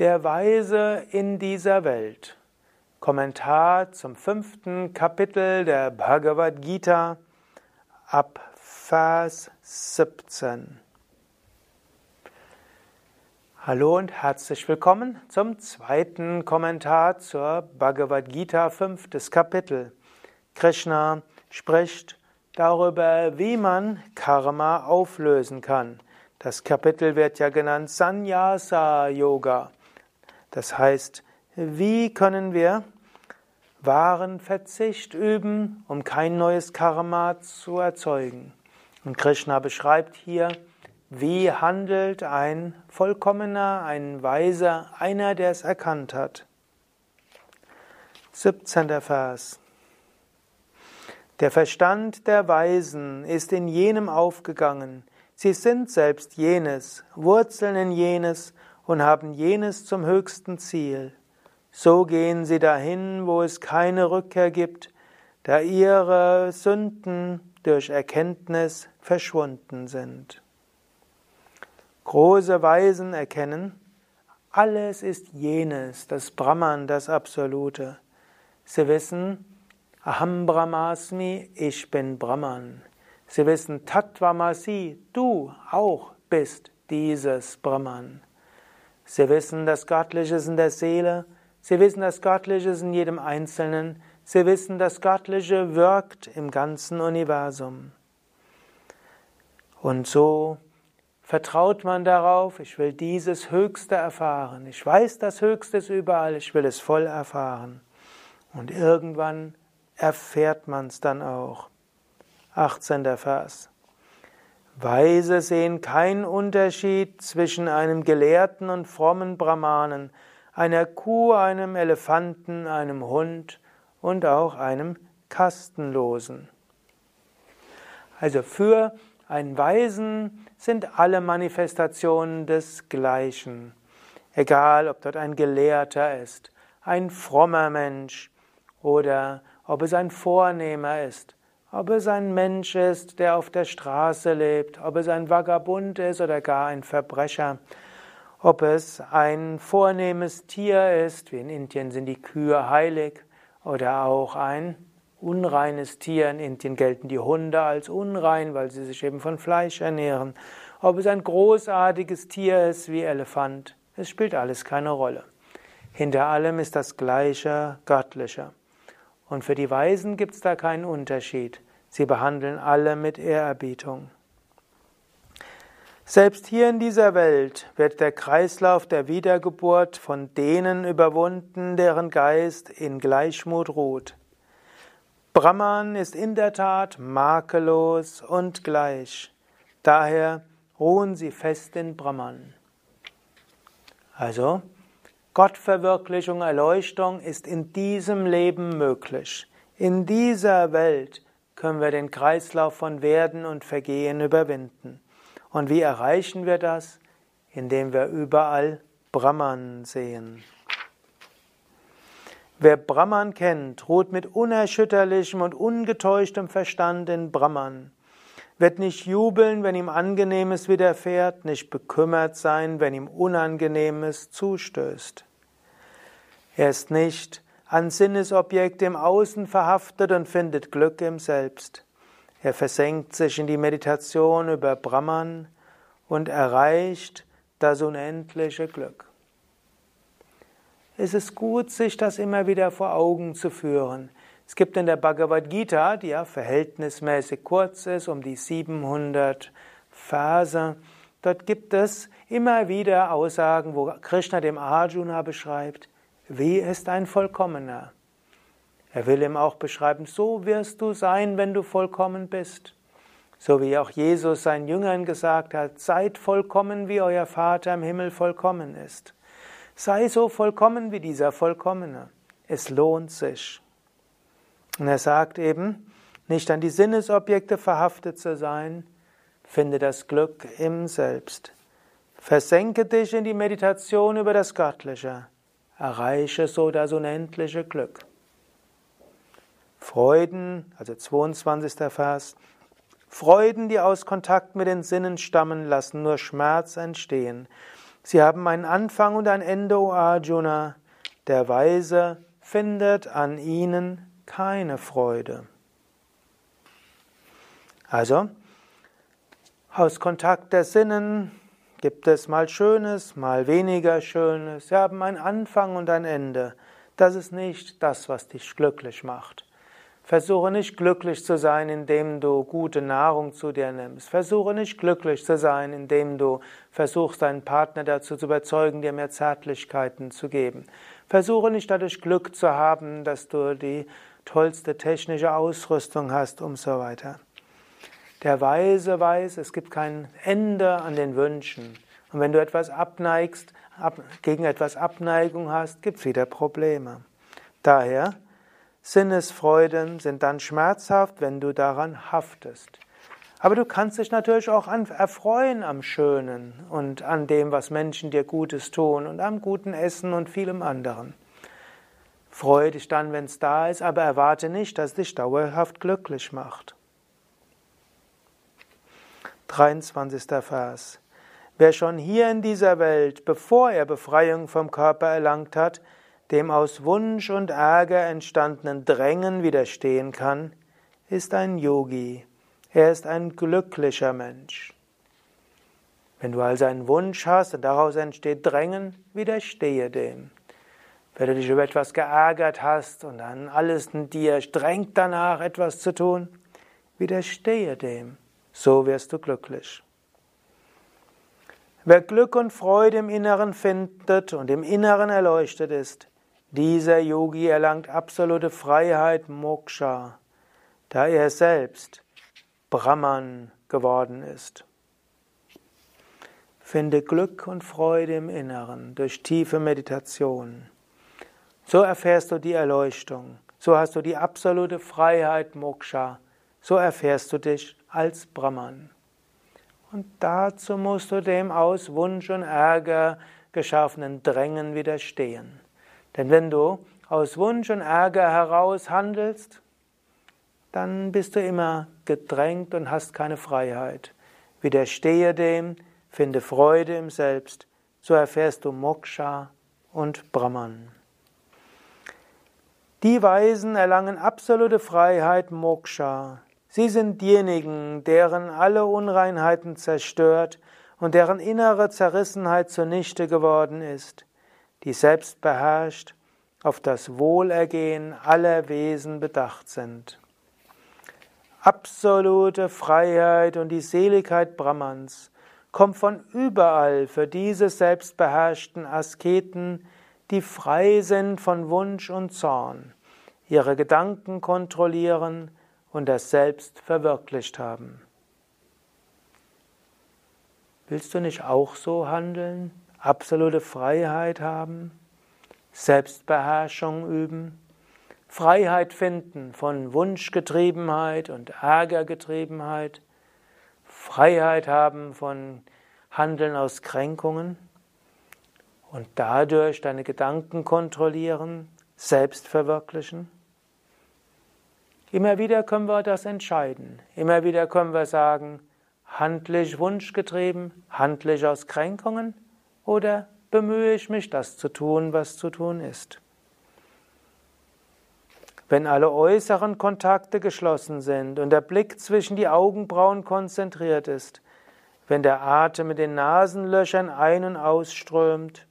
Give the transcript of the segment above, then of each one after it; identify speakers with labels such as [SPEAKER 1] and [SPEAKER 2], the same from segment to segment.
[SPEAKER 1] Der Weise in dieser Welt. Kommentar zum fünften Kapitel der Bhagavad Gita ab Vers 17. Hallo und herzlich willkommen zum zweiten Kommentar zur Bhagavad Gita, fünftes Kapitel. Krishna spricht darüber, wie man Karma auflösen kann. Das Kapitel wird ja genannt Sannyasa Yoga. Das heißt, wie können wir wahren Verzicht üben, um kein neues Karma zu erzeugen? Und Krishna beschreibt hier, wie handelt ein Vollkommener, ein Weiser, einer, der es erkannt hat. 17. Vers. Der Verstand der Weisen ist in jenem aufgegangen. Sie sind selbst jenes, wurzeln in jenes und haben jenes zum höchsten Ziel. So gehen sie dahin, wo es keine Rückkehr gibt, da ihre Sünden durch Erkenntnis verschwunden sind. Große Weisen erkennen, alles ist jenes, das Brahman, das Absolute. Sie wissen, Aham Brahmasmi, ich bin Brahman. Sie wissen, Tattvamasi, du auch bist dieses Brahman. Sie wissen, das Göttliche ist in der Seele. Sie wissen, das Göttliche ist in jedem Einzelnen. Sie wissen, das Göttliche wirkt im ganzen Universum. Und so vertraut man darauf, ich will dieses Höchste erfahren. Ich weiß, das Höchste ist überall, ich will es voll erfahren. Und irgendwann erfährt man es dann auch. 18. Vers. Weise sehen keinen Unterschied zwischen einem gelehrten und frommen Brahmanen, einer Kuh, einem Elefanten, einem Hund und auch einem Kastenlosen. Also für einen Weisen sind alle Manifestationen des Gleichen. Egal, ob dort ein Gelehrter ist, ein frommer Mensch oder ob es ein Vornehmer ist ob es ein Mensch ist, der auf der Straße lebt, ob es ein Vagabund ist oder gar ein Verbrecher, ob es ein vornehmes Tier ist, wie in Indien sind die Kühe heilig, oder auch ein unreines Tier. In Indien gelten die Hunde als unrein, weil sie sich eben von Fleisch ernähren. Ob es ein großartiges Tier ist wie Elefant, es spielt alles keine Rolle. Hinter allem ist das Gleiche Göttliche. Und für die Weisen gibt es da keinen Unterschied. Sie behandeln alle mit Ehrerbietung. Selbst hier in dieser Welt wird der Kreislauf der Wiedergeburt von denen überwunden, deren Geist in Gleichmut ruht. Brahman ist in der Tat makellos und gleich. Daher ruhen sie fest in Brahman. Also, Gottverwirklichung, Erleuchtung ist in diesem Leben möglich. In dieser Welt können wir den Kreislauf von Werden und Vergehen überwinden. Und wie erreichen wir das? Indem wir überall Brahman sehen. Wer Brahman kennt, ruht mit unerschütterlichem und ungetäuschtem Verstand in Brahman wird nicht jubeln, wenn ihm Angenehmes widerfährt, nicht bekümmert sein, wenn ihm Unangenehmes zustößt. Er ist nicht an Sinnesobjekte im Außen verhaftet und findet Glück im Selbst. Er versenkt sich in die Meditation über Brahman und erreicht das unendliche Glück. Es ist gut, sich das immer wieder vor Augen zu führen. Es gibt in der Bhagavad Gita, die ja verhältnismäßig kurz ist, um die 700 Verse, dort gibt es immer wieder Aussagen, wo Krishna dem Arjuna beschreibt, wie ist ein Vollkommener. Er will ihm auch beschreiben, so wirst du sein, wenn du vollkommen bist. So wie auch Jesus seinen Jüngern gesagt hat, seid vollkommen, wie euer Vater im Himmel vollkommen ist. Sei so vollkommen wie dieser Vollkommene. Es lohnt sich. Und er sagt eben, nicht an die Sinnesobjekte verhaftet zu sein, finde das Glück im Selbst. Versenke dich in die Meditation über das Göttliche, erreiche so das unendliche Glück. Freuden, also 22. Vers, Freuden, die aus Kontakt mit den Sinnen stammen, lassen nur Schmerz entstehen. Sie haben einen Anfang und ein Ende, O Arjuna. Der Weise findet an ihnen keine Freude. Also, aus Kontakt der Sinnen gibt es mal Schönes, mal weniger Schönes. Sie haben einen Anfang und ein Ende. Das ist nicht das, was dich glücklich macht. Versuche nicht glücklich zu sein, indem du gute Nahrung zu dir nimmst. Versuche nicht glücklich zu sein, indem du versuchst, deinen Partner dazu zu überzeugen, dir mehr Zärtlichkeiten zu geben. Versuche nicht dadurch Glück zu haben, dass du die tollste technische Ausrüstung hast und so weiter. Der Weise weiß, es gibt kein Ende an den Wünschen. Und wenn du etwas abneigst, ab, gegen etwas Abneigung hast, gibt es wieder Probleme. Daher Sinnesfreuden sind dann schmerzhaft, wenn du daran haftest. Aber du kannst dich natürlich auch an, erfreuen am Schönen und an dem, was Menschen dir Gutes tun und am guten Essen und vielem anderen. Freue dich dann, wenn es da ist, aber erwarte nicht, dass es dich dauerhaft glücklich macht. 23. Vers. Wer schon hier in dieser Welt, bevor er Befreiung vom Körper erlangt hat, dem aus Wunsch und Ärger entstandenen Drängen widerstehen kann, ist ein Yogi. Er ist ein glücklicher Mensch. Wenn du also einen Wunsch hast und daraus entsteht Drängen, widerstehe dem. Wenn du dich über etwas geärgert hast und dann alles in dir drängt danach, etwas zu tun, widerstehe dem. So wirst du glücklich. Wer Glück und Freude im Inneren findet und im Inneren erleuchtet ist, dieser Yogi erlangt absolute Freiheit, Moksha, da er selbst Brahman geworden ist. Finde Glück und Freude im Inneren durch tiefe Meditation. So erfährst du die Erleuchtung. So hast du die absolute Freiheit, Moksha. So erfährst du dich als Brahman. Und dazu musst du dem aus Wunsch und Ärger geschaffenen Drängen widerstehen. Denn wenn du aus Wunsch und Ärger heraus handelst, dann bist du immer gedrängt und hast keine Freiheit. Widerstehe dem, finde Freude im Selbst, so erfährst du Moksha und Brahman. Die Weisen erlangen absolute Freiheit, Moksha. Sie sind diejenigen, deren alle Unreinheiten zerstört und deren innere Zerrissenheit zunichte geworden ist die selbstbeherrscht auf das Wohlergehen aller Wesen bedacht sind. Absolute Freiheit und die Seligkeit Brahmans kommt von überall für diese selbstbeherrschten Asketen, die frei sind von Wunsch und Zorn, ihre Gedanken kontrollieren und das Selbst verwirklicht haben. Willst du nicht auch so handeln? absolute Freiheit haben, Selbstbeherrschung üben, Freiheit finden von Wunschgetriebenheit und Ärgergetriebenheit, Freiheit haben von Handeln aus Kränkungen und dadurch deine Gedanken kontrollieren, selbst verwirklichen. Immer wieder können wir das entscheiden. Immer wieder können wir sagen, handle ich wunschgetrieben, handle ich aus Kränkungen oder bemühe ich mich, das zu tun, was zu tun ist? Wenn alle äußeren Kontakte geschlossen sind und der Blick zwischen die Augenbrauen konzentriert ist, wenn der Atem mit den Nasenlöchern ein- und ausströmt,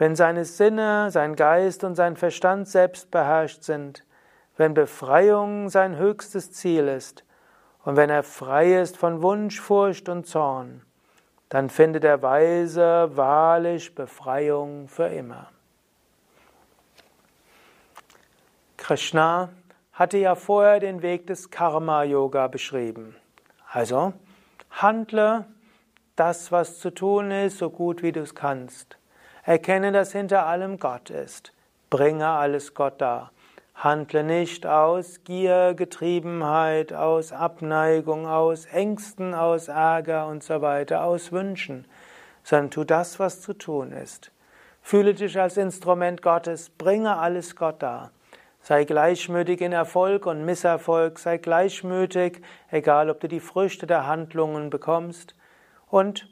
[SPEAKER 1] wenn seine Sinne, sein Geist und sein Verstand selbst beherrscht sind, wenn Befreiung sein höchstes Ziel ist und wenn er frei ist von Wunsch, Furcht und Zorn, dann findet der Weise wahrlich Befreiung für immer. Krishna hatte ja vorher den Weg des Karma-Yoga beschrieben. Also handle das, was zu tun ist, so gut wie du es kannst. Erkenne, dass hinter allem Gott ist. Bringe alles Gott dar. Handle nicht aus Gier, Getriebenheit, aus Abneigung, aus Ängsten, aus Ärger und so weiter, aus Wünschen, sondern tu das, was zu tun ist. Fühle dich als Instrument Gottes, bringe alles Gott dar. Sei gleichmütig in Erfolg und Misserfolg, sei gleichmütig, egal ob du die Früchte der Handlungen bekommst, und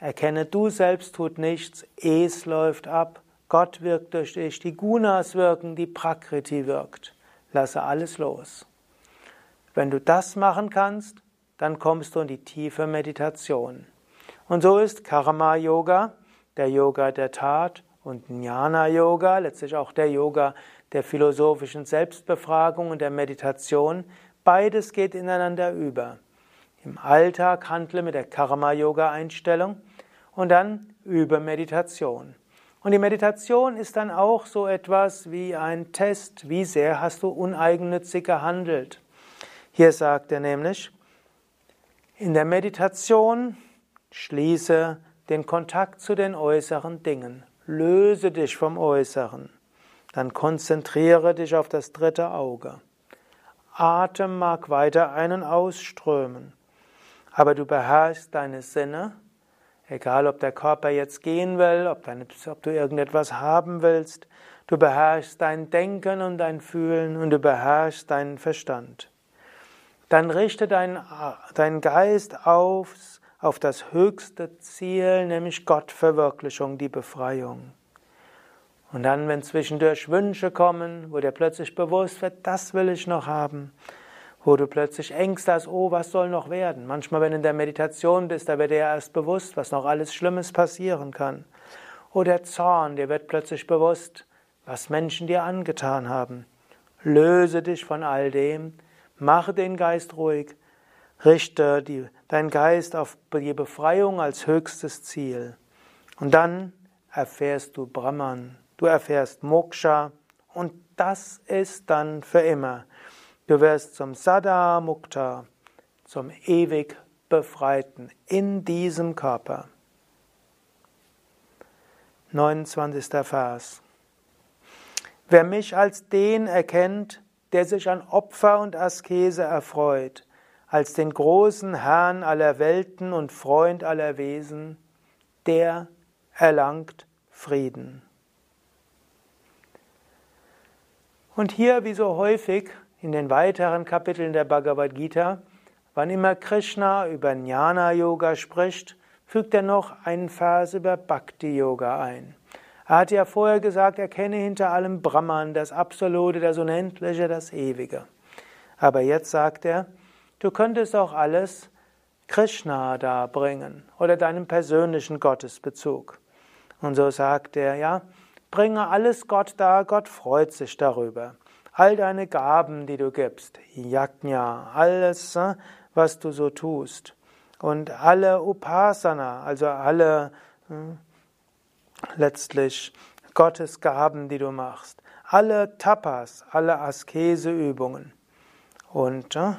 [SPEAKER 1] Erkenne, du selbst tut nichts, es läuft ab, Gott wirkt durch dich, die Gunas wirken, die Prakriti wirkt. Lasse alles los. Wenn du das machen kannst, dann kommst du in die tiefe Meditation. Und so ist Karma Yoga, der Yoga der Tat, und Jnana Yoga, letztlich auch der Yoga der philosophischen Selbstbefragung und der Meditation, beides geht ineinander über. Im Alltag handle mit der Karma Yoga Einstellung und dann über Meditation. Und die Meditation ist dann auch so etwas wie ein Test, wie sehr hast du uneigennützig gehandelt. Hier sagt er nämlich, in der Meditation schließe den Kontakt zu den äußeren Dingen, löse dich vom Äußeren, dann konzentriere dich auf das dritte Auge. Atem mag weiter einen ausströmen, aber du beherrschst deine Sinne, egal ob der Körper jetzt gehen will, ob, deine, ob du irgendetwas haben willst, du beherrschst dein Denken und dein Fühlen und du beherrschst deinen Verstand dann richte deinen dein Geist aufs, auf das höchste Ziel, nämlich Gottverwirklichung, die Befreiung. Und dann, wenn zwischendurch Wünsche kommen, wo dir plötzlich bewusst wird, das will ich noch haben, wo du plötzlich Ängste hast, oh, was soll noch werden? Manchmal, wenn du in der Meditation bist, da wird dir erst bewusst, was noch alles Schlimmes passieren kann. Oder Zorn, dir wird plötzlich bewusst, was Menschen dir angetan haben. Löse dich von all dem Mache den Geist ruhig. Richte die, deinen Geist auf die Befreiung als höchstes Ziel. Und dann erfährst du Brahman. Du erfährst Moksha. Und das ist dann für immer. Du wirst zum Sada Mukta, zum ewig Befreiten in diesem Körper. 29. Vers. Wer mich als den erkennt, der sich an Opfer und Askese erfreut, als den großen Herrn aller Welten und Freund aller Wesen, der erlangt Frieden. Und hier, wie so häufig in den weiteren Kapiteln der Bhagavad Gita, wann immer Krishna über Jnana Yoga spricht, fügt er noch einen Vers über Bhakti Yoga ein. Er hat ja vorher gesagt, erkenne hinter allem Brahman, das Absolute, das Unendliche, das Ewige. Aber jetzt sagt er, du könntest auch alles Krishna darbringen oder deinem persönlichen Gottesbezug. Und so sagt er, ja, bringe alles Gott dar, Gott freut sich darüber. All deine Gaben, die du gibst, Yajna, alles, äh, was du so tust. Und alle Upasana, also alle hm, letztlich Gottes Gaben, die du machst. Alle Tapas, alle Askeseübungen. Und äh,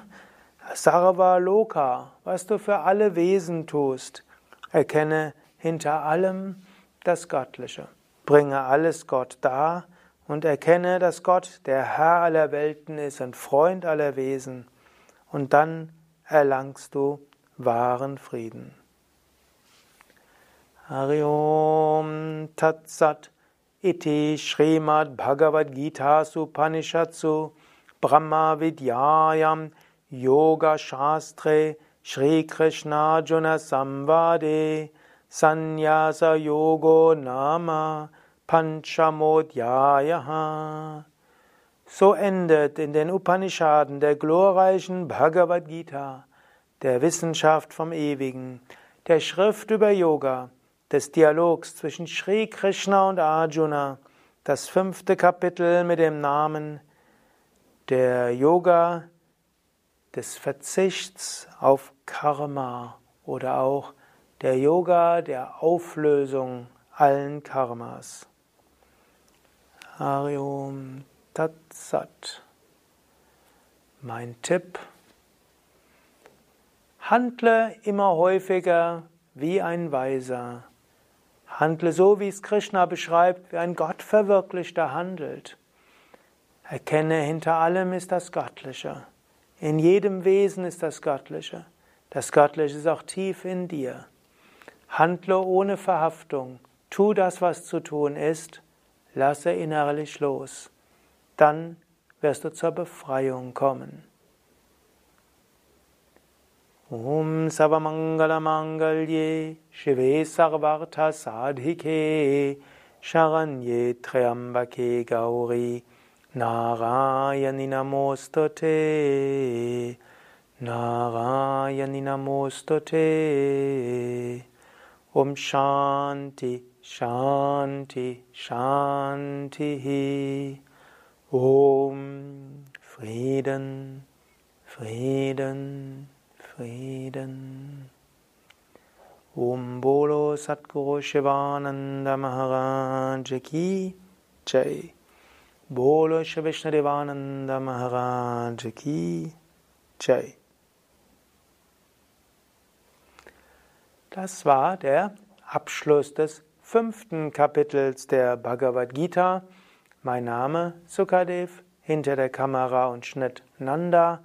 [SPEAKER 1] Sarva Loka, was du für alle Wesen tust, erkenne hinter allem das Göttliche. Bringe alles Gott dar und erkenne, dass Gott der Herr aller Welten ist und Freund aller Wesen. Und dann erlangst du wahren Frieden. Hari Om Tat Sat Iti Srimad Bhagavad Gita Supanishatsu Brahma Vidyayam Yoga Shastre Shri Krishna Juna Samvade Sanyasa Yogo Nama Panchamodhyayaha So endet in den Upanishaden der glorreichen Bhagavad Gita, der Wissenschaft vom Ewigen, der Schrift über Yoga, des Dialogs zwischen Sri Krishna und Arjuna, das fünfte Kapitel mit dem Namen der Yoga des Verzichts auf Karma oder auch der Yoga der Auflösung allen Karmas. Harium Tatsat. Mein Tipp. Handle immer häufiger wie ein Weiser. Handle so, wie es Krishna beschreibt, wie ein Gottverwirklichter handelt. Erkenne, hinter allem ist das Göttliche. In jedem Wesen ist das Göttliche. Das Göttliche ist auch tief in dir. Handle ohne Verhaftung. Tu das, was zu tun ist. Lasse innerlich los. Dann wirst du zur Befreiung kommen. Om Savamangala Mangalye Shive Sarvartha Sadhike Sharanye Triambake Gauri Narayani Namostate Narayani Namostate Om Shanti Shanti Shanti Om Frieden Frieden Frieden. Om Bolo Satguru Shivananda Maharaj Ki Jai. Bolo Shri Vishnadevananda Maharaj Ki Jai. Das war der Abschluss des fünften Kapitels der Bhagavad Gita. Mein Name Sukadev, hinter der Kamera und Schnitt Nanda.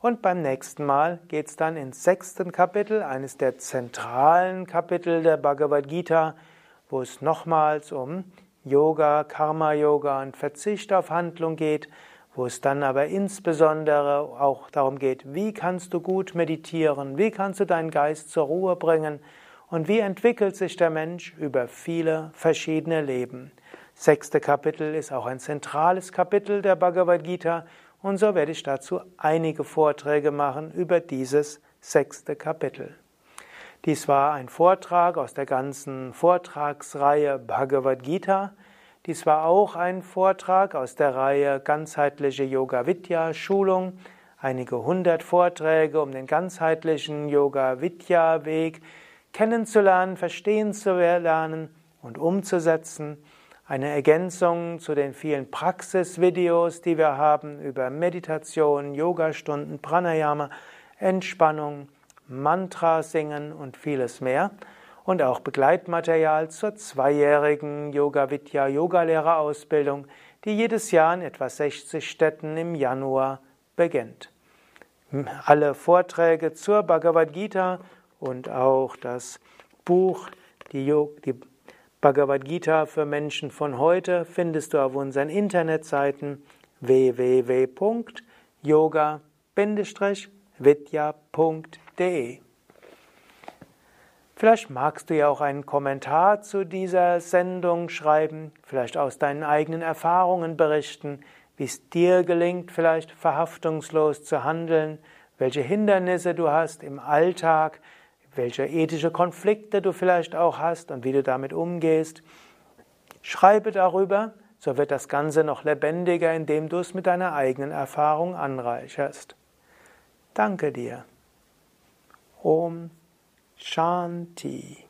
[SPEAKER 1] Und beim nächsten Mal geht es dann ins sechsten Kapitel, eines der zentralen Kapitel der Bhagavad Gita, wo es nochmals um Yoga, Karma-Yoga und Verzicht auf Handlung geht, wo es dann aber insbesondere auch darum geht, wie kannst du gut meditieren, wie kannst du deinen Geist zur Ruhe bringen und wie entwickelt sich der Mensch über viele verschiedene Leben. Sechste Kapitel ist auch ein zentrales Kapitel der Bhagavad Gita und so werde ich dazu einige Vorträge machen über dieses sechste Kapitel. Dies war ein Vortrag aus der ganzen Vortragsreihe Bhagavad Gita. Dies war auch ein Vortrag aus der Reihe Ganzheitliche Yoga Vidya Schulung. Einige hundert Vorträge, um den ganzheitlichen Yoga Vidya Weg kennenzulernen, verstehen zu lernen und umzusetzen eine Ergänzung zu den vielen Praxisvideos, die wir haben über Meditation, Yogastunden, Pranayama, Entspannung, Mantra singen und vieles mehr. Und auch Begleitmaterial zur zweijährigen Yoga Vidya Yogalehrerausbildung, die jedes Jahr in etwa 60 Städten im Januar beginnt. Alle Vorträge zur Bhagavad Gita und auch das Buch, die, die Bhagavad Gita für Menschen von heute findest du auf unseren Internetseiten www.yoga-vidya.de. Vielleicht magst du ja auch einen Kommentar zu dieser Sendung schreiben, vielleicht aus deinen eigenen Erfahrungen berichten, wie es dir gelingt, vielleicht verhaftungslos zu handeln, welche Hindernisse du hast im Alltag, welche ethische Konflikte du vielleicht auch hast und wie du damit umgehst. Schreibe darüber, so wird das Ganze noch lebendiger, indem du es mit deiner eigenen Erfahrung anreicherst. Danke dir. Om Shanti.